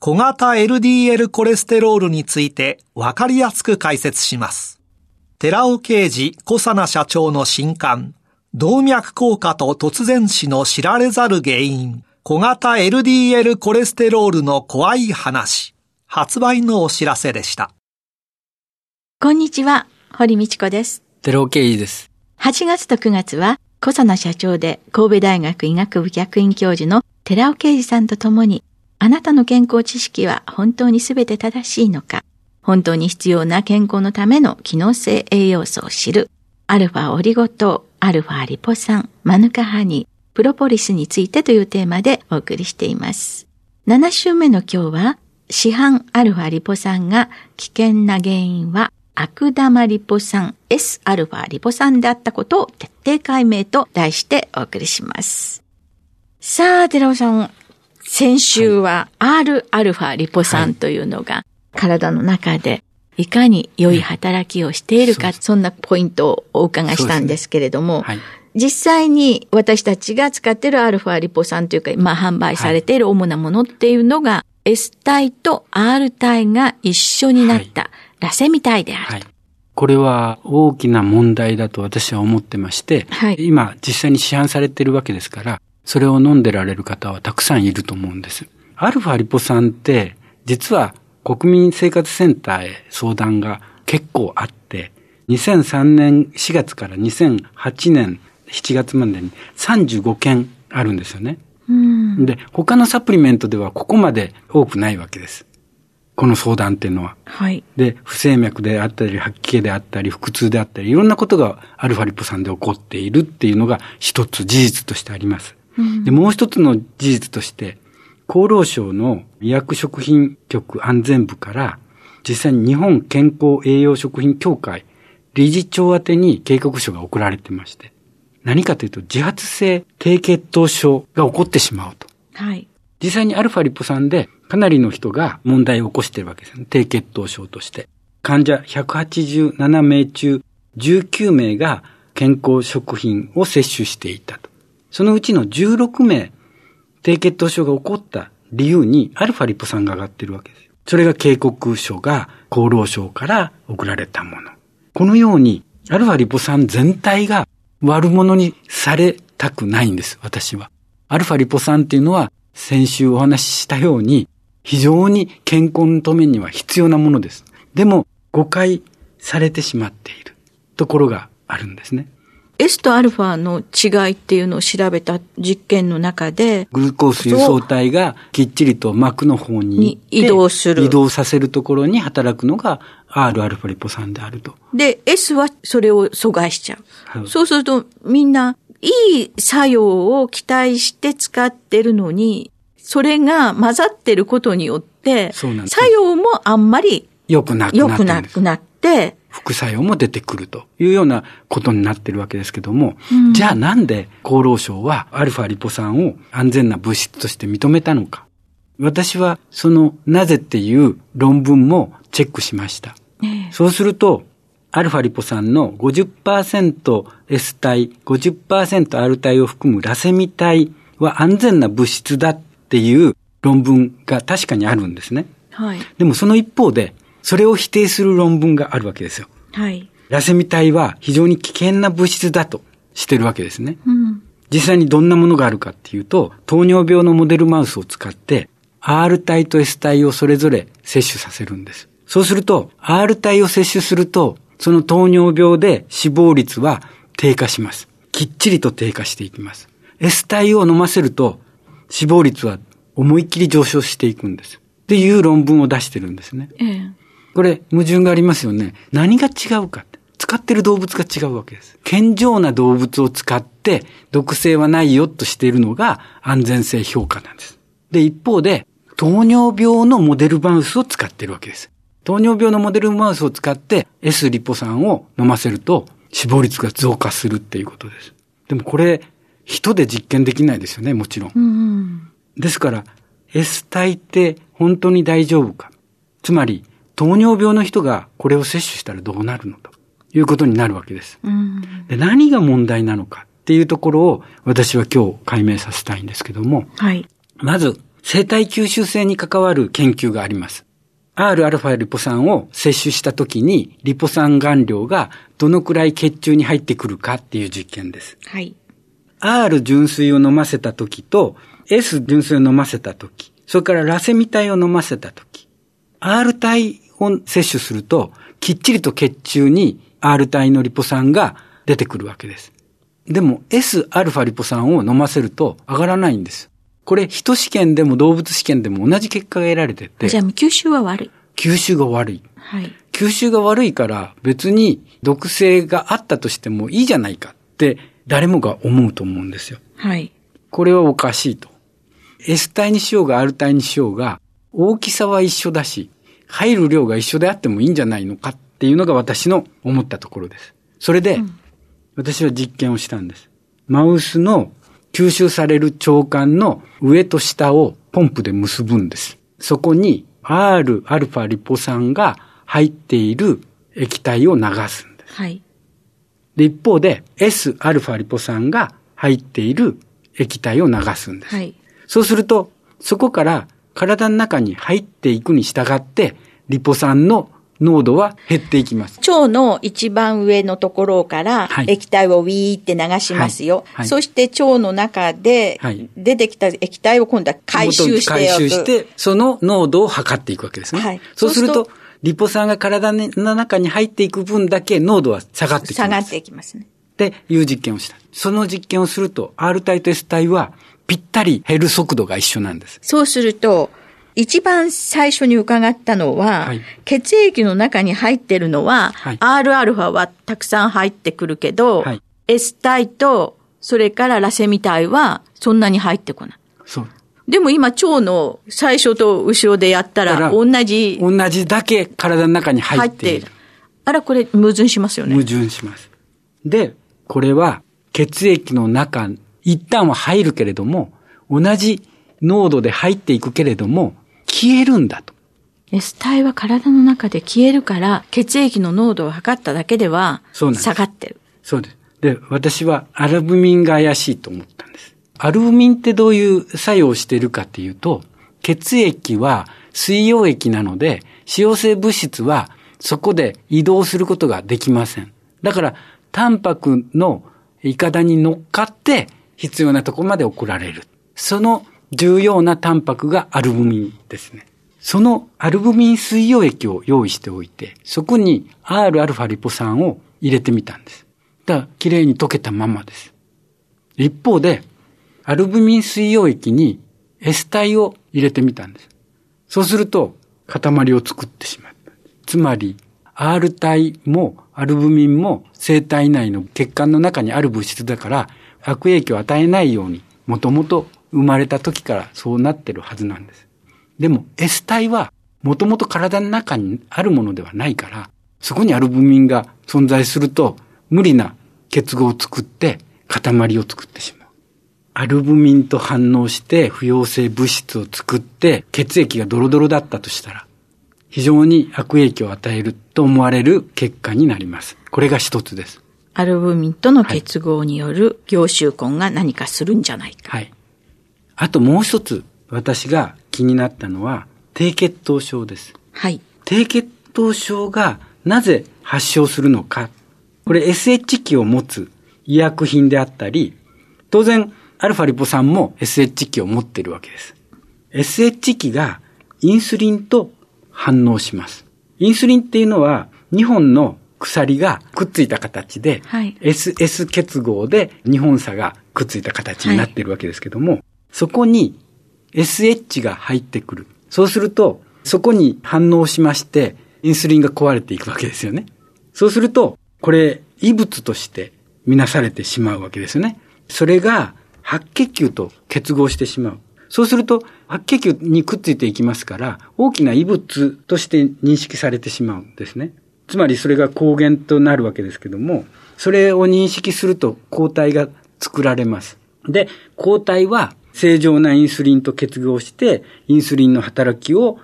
小型 LDL コレステロールについてわかりやすく解説します。寺尾啓二小佐奈社長の新刊、動脈硬化と突然死の知られざる原因、小型 LDL コレステロールの怖い話、発売のお知らせでした。こんにちは、堀道子です。寺尾啓二です。8月と9月は、小佐奈社長で神戸大学医学部客員教授の寺尾啓二さんと共に、あなたの健康知識は本当に全て正しいのか、本当に必要な健康のための機能性栄養素を知る、アルファオリゴ糖、アルファリポ酸、マヌカハニー、プロポリスについてというテーマでお送りしています。7週目の今日は、市販アルファリポ酸が危険な原因は悪玉リポ酸 Sα リポ酸であったことを徹底解明と題してお送りします。さあ、寺尾さん、先週は Rα リポ酸というのが体の中でいかに良い働きをしているか、そんなポイントをお伺いしたんですけれども、実際に私たちが使っている α リポ酸というか、まあ販売されている主なものっていうのが、S 体と R 体が一緒になった、ラセミ体であると。はい。これは大きな問題だと私は思ってまして、はい、今実際に市販されているわけですから、それを飲んでられる方はたくさんいると思うんです。アルファリポ酸って、実は国民生活センターへ相談が結構あって、2003年4月から2008年7月までに35件あるんですよね。で、他のサプリメントではここまで多くないわけです。この相談っていうのは。はい。で、不整脈であったり、吐き気であったり、腹痛であったり、いろんなことがアルファリポ酸で起こっているっていうのが一つ事実としてあります。うん、で、もう一つの事実として、厚労省の医薬食品局安全部から、実際に日本健康栄養食品協会理事長宛てに警告書が送られてまして、何かというと自発性低血糖症が起こってしまうと。はい。実際にアルファリポ酸でかなりの人が問題を起こしているわけですね。低血糖症として。患者187名中19名が健康食品を摂取していたと。そのうちの16名、低血糖症が起こった理由にアルファリポ酸が上がっているわけです。それが警告書が厚労省から送られたもの。このように、アルファリポ酸全体が悪者にされたくないんです、私は。アルファリポ酸っていうのは、先週お話ししたように、非常に健康のためには必要なものです。でも、誤解されてしまっているところがあるんですね。S とアルファの違いっていうのを調べた実験の中で、グルコース輸送体がきっちりと膜の方に移動する。移動させるところに働くのが Rα リポ酸であると。で、S はそれを阻害しちゃう。はい、そうするとみんないい作用を期待して使ってるのに、それが混ざってることによって、作用もあんまり良くなくなって、副作用も出てくるというようなことになってるわけですけども、うん、じゃあなんで厚労省はアルファリポ酸を安全な物質として認めたのか。私はそのなぜっていう論文もチェックしました。えそうすると、アルファリポ酸の 50%S 体、50%R 体を含むラセミ体は安全な物質だっっていう論文が確かにあるんですね。はい。でもその一方で、それを否定する論文があるわけですよ。はい。ラセミ体は非常に危険な物質だとしてるわけですね。うん。実際にどんなものがあるかっていうと、糖尿病のモデルマウスを使って、R 体と S 体をそれぞれ摂取させるんです。そうすると、R 体を摂取すると、その糖尿病で死亡率は低下します。きっちりと低下していきます。S 体を飲ませると、死亡率は思いっきり上昇していくんです。っていう論文を出してるんですね。ええ、これ、矛盾がありますよね。何が違うか。使ってる動物が違うわけです。健常な動物を使って毒性はないよとしているのが安全性評価なんです。で、一方で、糖尿病のモデルマウスを使ってるわけです。糖尿病のモデルマウスを使って S リポ酸を飲ませると死亡率が増加するっていうことです。でもこれ、人で実験できないですよね、もちろん。うん、ですから、S 体って本当に大丈夫か。つまり、糖尿病の人がこれを摂取したらどうなるのということになるわけです。うん、で何が問題なのかっていうところを私は今日解明させたいんですけども。はい。まず、生体吸収性に関わる研究があります。Rα リポ酸を摂取した時に、リポ酸含量がどのくらい血中に入ってくるかっていう実験です。はい。R 純水を飲ませた時と、S 純水を飲ませた時、それからラセミ体を飲ませた時、R 体を摂取すると、きっちりと血中に R 体のリポ酸が出てくるわけです。でも Sα リポ酸を飲ませると上がらないんです。これ、人試験でも動物試験でも同じ結果が得られてて。じゃあ、吸収は悪い。吸収が悪い。はい。吸収が悪いから別に毒性があったとしてもいいじゃないかって誰もが思うと思うんですよ。はい。これはおかしいと。S 体にしようが R 体にしようが大きさは一緒だし、入る量が一緒であってもいいんじゃないのかっていうのが私の思ったところです。それで、うん、私は実験をしたんです。マウスの吸収される腸管の上と下をポンプで結ぶんです。そこに Rα リポ酸が入っている液体を流すんです。はい。で、一方で Sα リポ酸が入っている液体を流すんです。はい。そうすると、そこから体の中に入っていくに従って、リポ酸の濃度は減っていきます。腸の一番上のところから液体をウィーって流しますよ。はいはい、そして腸の中で出てきた液体を今度は回収して回収して、その濃度を測っていくわけですね。はい、そうすると、リポ酸が体の中に入っていく分だけ濃度は下がってきます。下がっていきますね。っていう実験をした。その実験をすると、R 体と S 体はぴったり減る速度が一緒なんです。そうすると、一番最初に伺ったのは、はい、血液の中に入ってるのは、はい、Rα はたくさん入ってくるけど、はい、S 体と、それからラセミ体はそんなに入ってこない。そう。でも今腸の最初と後ろでやったら同じ。同じだけ体の中に入っている。あら、これ矛盾しますよね。矛盾します。で、これは血液の中、一旦は入るけれども、同じ濃度で入っていくけれども、消えるんだと。S 体は体の中で消えるから、血液の濃度を測っただけでは、下がってる。そうです。で、私はアルブミンが怪しいと思ったんです。アルブミンってどういう作用をしているかっていうと、血液は水溶液なので、使用性物質はそこで移動することができません。だから、タンパクのイカダに乗っかって必要なところまで送られる。その重要なタンパクがアルブミンですね。そのアルブミン水溶液を用意しておいて、そこに Rα リポ酸を入れてみたんです。だから、綺麗に溶けたままです。一方で、アルブミン水溶液に S 体を入れてみたんです。そうすると、塊を作ってしまった。つまり、R 体もアルブミンも生体内の血管の中にある物質だから、悪影響を与えないように、もともと生まれた時からそうなってるはずなんです。でも S 体はもともと体の中にあるものではないから、そこにアルブミンが存在すると無理な結合を作って塊を作ってしまう。アルブミンと反応して不溶性物質を作って血液がドロドロだったとしたら、非常に悪影響を与えると思われる結果になります。これが一つです。アルブミンとの結合による凝集根が何かするんじゃないか。はい。あともう一つ私が気になったのは低血糖症です。はい。低血糖症がなぜ発症するのか。これ SH 期を持つ医薬品であったり、当然アルファリポ酸も SH 期を持っているわけです。SH 期がインスリンと反応します。インスリンっていうのは2本の鎖がくっついた形で、はい、SS 結合で2本差がくっついた形になっているわけですけども、はい、そこに SH が入ってくる。そうすると、そこに反応しまして、インスリンが壊れていくわけですよね。そうすると、これ、異物として見なされてしまうわけですよね。それが白血球と結合してしまう。そうすると、白血球にくっついていきますから、大きな異物として認識されてしまうんですね。つまりそれが抗原となるわけですけども、それを認識すると抗体が作られます。で、抗体は正常なインスリンと結合して、インスリンの働きを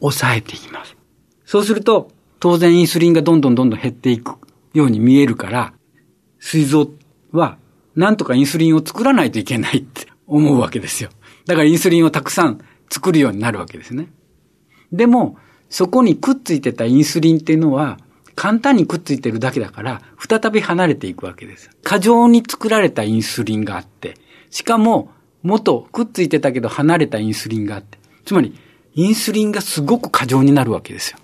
抑えていきます。そうすると、当然インスリンがどんどんどんどん減っていくように見えるから、膵臓はなんとかインスリンを作らないといけないって思うわけですよ。だからインスリンをたくさん作るようになるわけですね。でも、そこにくっついてたインスリンっていうのは、簡単にくっついてるだけだから、再び離れていくわけです。過剰に作られたインスリンがあって、しかも、元くっついてたけど離れたインスリンがあって、つまり、インスリンがすごく過剰になるわけですよ。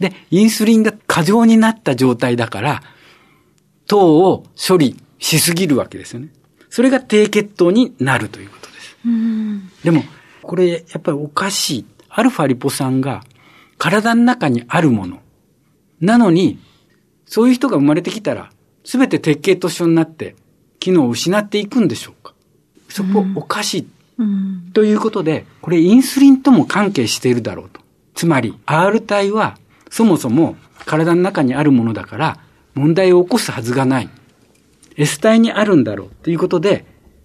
で、インスリンが過剰になった状態だから、糖を処理しすぎるわけですよね。それが低血糖になるということです。でも、これやっぱりおかしい。アルファリポ酸が体の中にあるもの。なのに、そういう人が生まれてきたら、すべて鉄系と一緒になって、機能を失っていくんでしょうかそこおかしい。ということで、これインスリンとも関係しているだろうと。つまり、R 体はそもそも体の中にあるものだから、問題を起こすはずがない。S 体にあるんだろうということで、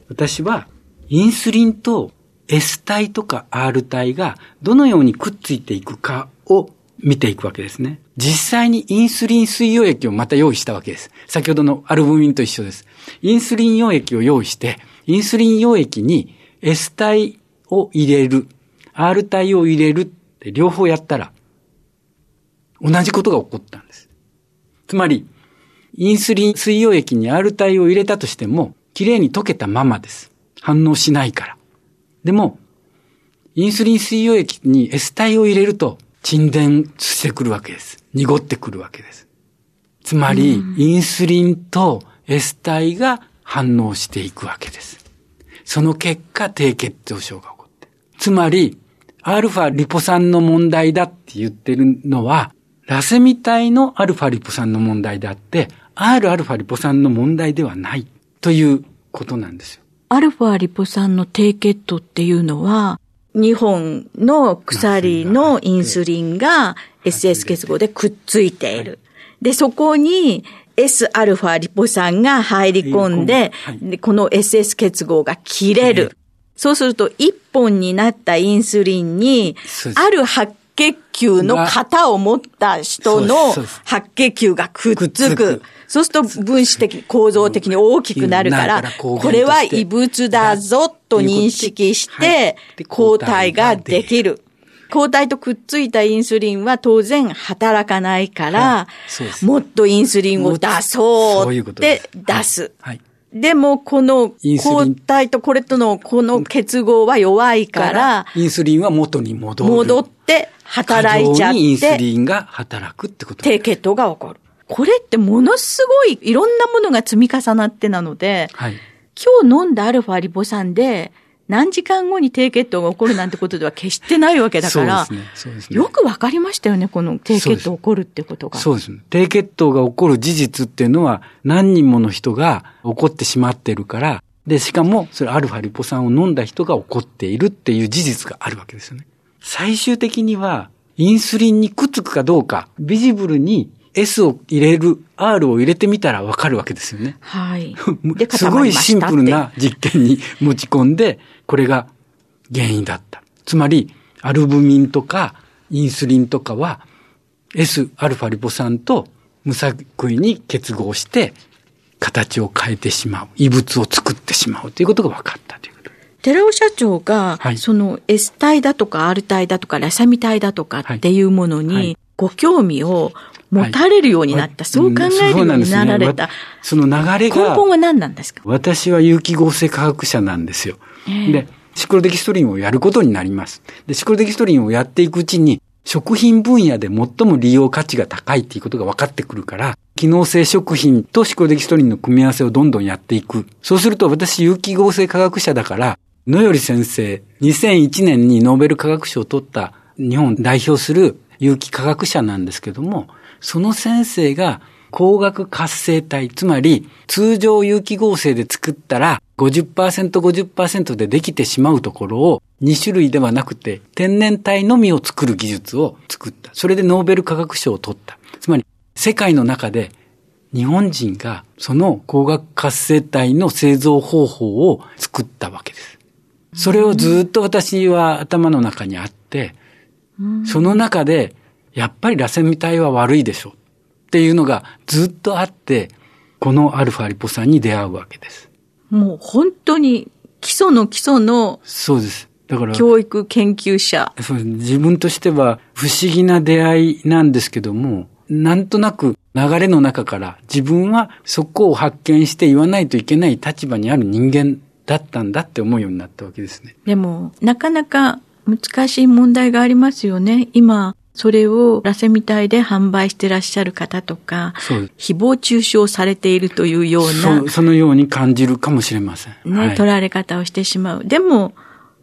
私はインスリンと S 体とか R 体がどのようにくっついていくかを見ていくわけですね。実際にインスリン水溶液をまた用意したわけです。先ほどのアルブミンと一緒です。インスリン溶液を用意して、インスリン溶液に S 体を入れる、R 体を入れるって両方やったら、同じことが起こったんです。つまり、インスリン水溶液に R 体を入れたとしても、きれいに溶けたままです。反応しないから。でも、インスリン水溶液に S 体を入れると、沈殿してくるわけです。濁ってくるわけです。つまり、インスリンと S 体が反応していくわけです。その結果、低血糖症が起こって。つまり、アルファリポ酸の問題だって言ってるのは、ラセミ体のアルファリポ酸の問題であって、Rα リポ酸の問題ではないということなんですよ。アルファリポ酸の低血糖っていうのは、2本の鎖のインスリンが SS 結合でくっついている。で、そこに Sα リポ酸が入り込んで、この SS 結合が切れる。そうすると、1本になったインスリンに、ある白血球の型を持った人の白血球がくっつく。そうすると分子的、構造的に大きくなるから、これは異物だぞと認識して、抗体ができる。抗体とくっついたインスリンは当然働かないから、もっとインスリンを出そうって出す。でも、この抗体とこれとのこの結合は弱いから、インスリンは元に戻る。戻って働いちゃって。インスリンが働くってこと低血糖が起こる。これってものすごいいろんなものが積み重なってなので、はい、今日飲んだアルファリポ酸で、何時間後に低血糖が起こるなんてことでは決してないわけだから、そうですね。ねよくわかりましたよね、この低血糖起こるってことが。そうですね。低血糖が起こる事実っていうのは何人もの人が起こってしまってるから、で、しかも、それアルファリポ酸を飲んだ人が起こっているっていう事実があるわけですよね。最終的には、インスリンにくっつくかどうか、ビジブルに S を入れる、R を入れてみたらわかるわけですよね。はい。すごいシンプルな実験に持ち込んで、これが原因だった。つまり、アルブミンとかインスリンとかは Sα リポ酸と無作為に結合して形を変えてしまう。異物を作ってしまうということが分かったということ。寺尾社長が、はい、その S 体だとか R 体だとかラサミ体だとかっていうものにご興味を持たれるようになった。はい、そう考えるようになられた。その流れが。根本は何なんですか？私は有機合成科学者なんですよ。で、シクロデキストリンをやることになります。で、シクロデキストリンをやっていくうちに、食品分野で最も利用価値が高いっていうことが分かってくるから、機能性食品とシクロデキストリンの組み合わせをどんどんやっていく。そうすると私有機合成科学者だから、野より先生、2001年にノーベル化学賞を取った日本代表する有機化学者なんですけども、その先生が光学活性体、つまり通常有機合成で作ったら50%、50%でできてしまうところを2種類ではなくて天然体のみを作る技術を作った。それでノーベル化学賞を取った。つまり世界の中で日本人がその光学活性体の製造方法を作ったわけです。それをずっと私は頭の中にあって、その中でやっぱり螺旋体は悪いでしょう。っていうのがずっとあって、このアルファリポ酸に出会うわけです。もう本当に基礎の基礎の。そうです。だから。教育研究者。そうです。自分としては不思議な出会いなんですけども、なんとなく流れの中から自分はそこを発見して言わないといけない立場にある人間だったんだって思うようになったわけですね。でも、なかなか難しい問題がありますよね。今、それをラセミ体で販売してらっしゃる方とか、誹謗中傷されているというような。そのように感じるかもしれません。ね、はい、取られ方をしてしまう。でも、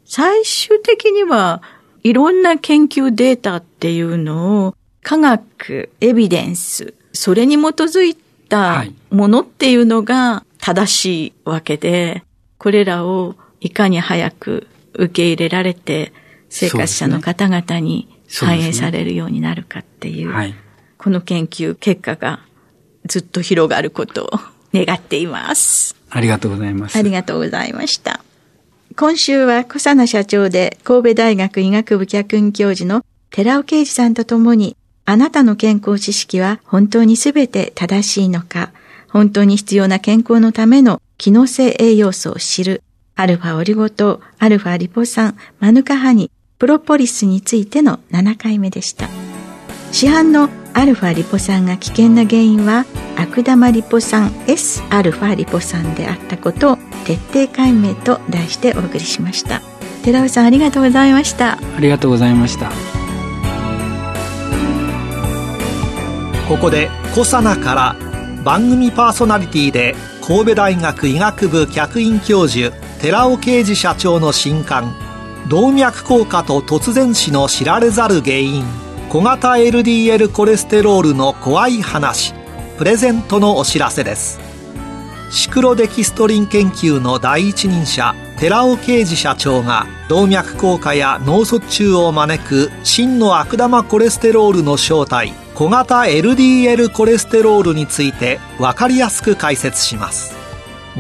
最終的にはいろんな研究データっていうのを科学、エビデンス、それに基づいたものっていうのが正しいわけで、これらをいかに早く受け入れられて、生活者の方々に反映されるようになるかっていう、うねはい、この研究結果がずっと広がることを願っています。ありがとうございます。ありがとうございました。今週は小佐奈社長で神戸大学医学部客員教授の寺尾啓二さんと共にあなたの健康知識は本当にすべて正しいのか本当に必要な健康のための機能性栄養素を知るアルファオリゴ糖、アルファリポ酸、マヌカハニ、プロポリスについての7回目でした。市販のアルファリポ酸が危険な原因は悪玉リポ酸 S アルファリポ酸であったことを徹底解明と題してお送りしました。寺尾さんありがとうございました。ありがとうございました。ここでコサナから番組パーソナリティで神戸大学医学部客員教授寺尾啓二社長の新刊動脈硬化と突然死の知られざる原因。小型 LDL コレステロールの怖い話。プレゼントのお知らせです。シクロデキストリン研究の第一人者寺尾啓二社長が動脈硬化や脳卒中を招く真の悪玉コレステロールの正体小型 LDL コレステロールについて分かりやすく解説します。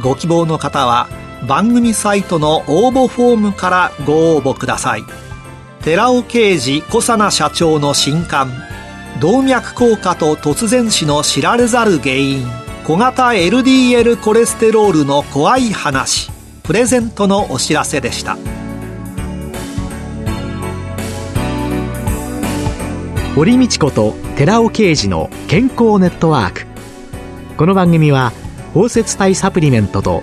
ご希望の方は番組サイトの応募フォームからご応募ください。寺尾啓二小佐奈社長の新刊。動脈硬化と突然死の知られざる原因。小型 LDL コレステロールの怖い話。プレゼントのお知らせでした。堀道子と寺尾啓二の健康ネットワーク。この番組は包摂体サプリメントと